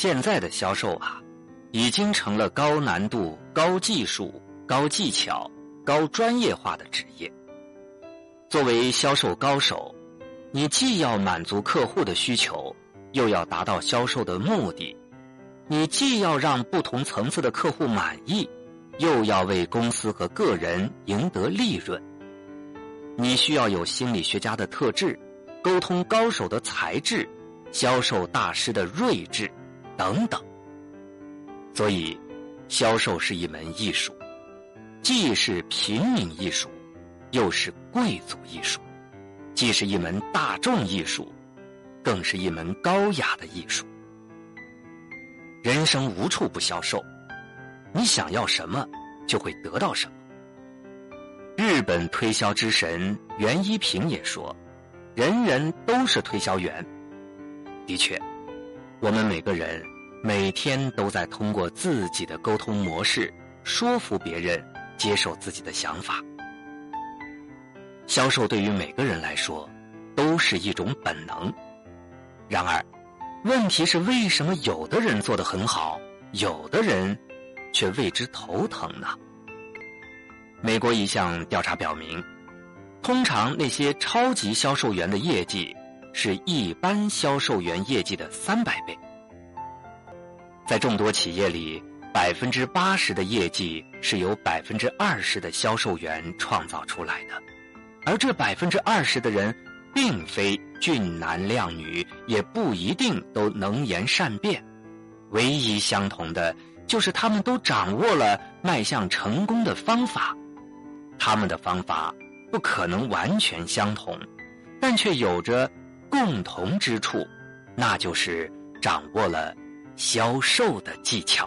现在的销售啊，已经成了高难度、高技术、高技巧、高专业化的职业。作为销售高手，你既要满足客户的需求，又要达到销售的目的；你既要让不同层次的客户满意，又要为公司和个人赢得利润。你需要有心理学家的特质，沟通高手的才智，销售大师的睿智。等等，所以，销售是一门艺术，既是平民艺术，又是贵族艺术；既是一门大众艺术，更是一门高雅的艺术。人生无处不销售，你想要什么，就会得到什么。日本推销之神袁一平也说：“人人都是推销员。”的确。我们每个人每天都在通过自己的沟通模式说服别人接受自己的想法。销售对于每个人来说都是一种本能。然而，问题是为什么有的人做得很好，有的人却为之头疼呢？美国一项调查表明，通常那些超级销售员的业绩。是一般销售员业绩的三百倍。在众多企业里，百分之八十的业绩是由百分之二十的销售员创造出来的，而这百分之二十的人，并非俊男靓女，也不一定都能言善辩。唯一相同的，就是他们都掌握了迈向成功的方法。他们的方法不可能完全相同，但却有着。共同之处，那就是掌握了销售的技巧。